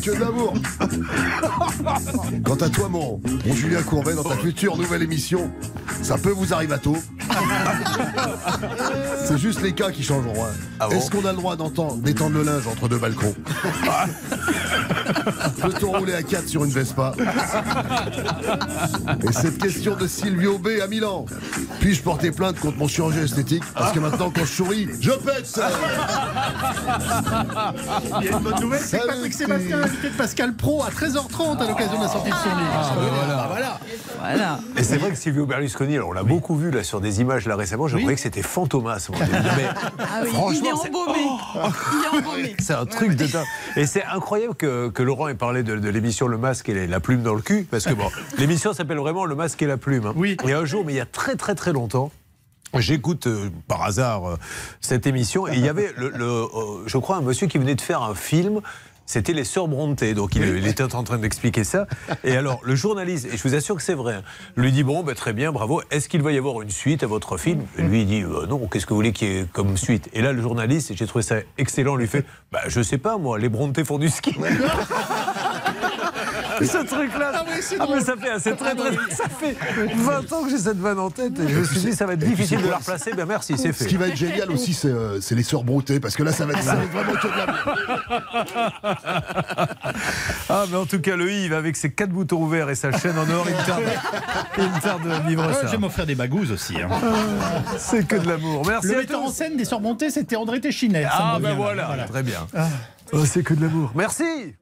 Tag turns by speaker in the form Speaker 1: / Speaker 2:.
Speaker 1: c'est que de l'amour. Quant à toi, mon, mon Julien Courbet, dans ta future nouvelle émission, ça peut vous arriver à tôt. C'est juste les cas qui changeront. hein.
Speaker 2: Ah bon
Speaker 1: Est-ce qu'on a le droit d'entendre d'étendre le linge entre deux balcons? Peut-on rouler à 4 sur une Vespa Et cette question de Silvio B à Milan. Puis-je porter plainte contre mon chirurgien esthétique? Parce que maintenant, quand je souris, je pète
Speaker 3: Il y a une bonne nouvelle, c'est que Patrick Sébastien a invité de Pascal Pro à 13h30 à l'occasion de la sortie de son livre. Ah, voilà.
Speaker 4: Voilà.
Speaker 2: Et c'est vrai que Silvio Berlusconi, alors on l'a beaucoup vu là sur des images là récemment, je croyais que c'était Fantomas. moi. Mais
Speaker 4: Ah oui, il
Speaker 2: franchement,
Speaker 4: embaumé. Il est embaumé.
Speaker 2: C'est un truc de dingue. Et c'est incroyable que, que Laurent ait parlé de, de l'émission Le Masque et la plume dans le cul, parce que bon, l'émission s'appelle vraiment Le Masque et la plume. hein.
Speaker 3: Oui.
Speaker 2: Et un jour, mais il y a très très très longtemps. J'écoute euh, par hasard euh, cette émission et il y avait, le, le, euh, je crois, un monsieur qui venait de faire un film. C'était les sœurs Brontë, donc il, il était en train d'expliquer ça. Et alors, le journaliste, et je vous assure que c'est vrai, hein, lui dit Bon, ben, très bien, bravo, est-ce qu'il va y avoir une suite à votre film? Et lui, il dit Euh, Non, qu'est-ce que vous voulez qu'il y ait comme suite? Et là, le journaliste, et j'ai trouvé ça excellent, lui fait bah, Je sais pas, moi, les Brontë font du ski. Ce truc-là,
Speaker 3: Ah oui,
Speaker 2: ah, mais ça fait, c'est très, très, ça fait 20 ans que j'ai cette vanne en tête et je me suis dit ça va être difficile de la replacer. Ben merci, c'est
Speaker 1: Ce
Speaker 2: fait.
Speaker 1: qui va être génial aussi, c'est euh, les sœurs Broutet, parce que là, ça va être, ça va être vraiment que de l'amour.
Speaker 2: Ah, mais en tout cas, le Yves, avec ses quatre boutons ouverts et sa chaîne en or, il me tarde, il me tarde de vivre
Speaker 3: Ouais,
Speaker 2: ça.
Speaker 3: je vais m'offrir des bagouses aussi. hein.
Speaker 2: C'est que de l'amour. Merci
Speaker 3: Le
Speaker 2: à
Speaker 3: metteur en scène des Sœurs Montées, c'était André Téchinet.
Speaker 2: Ah, ben voilà, très bien. Oh, c'est que de l'amour. Merci.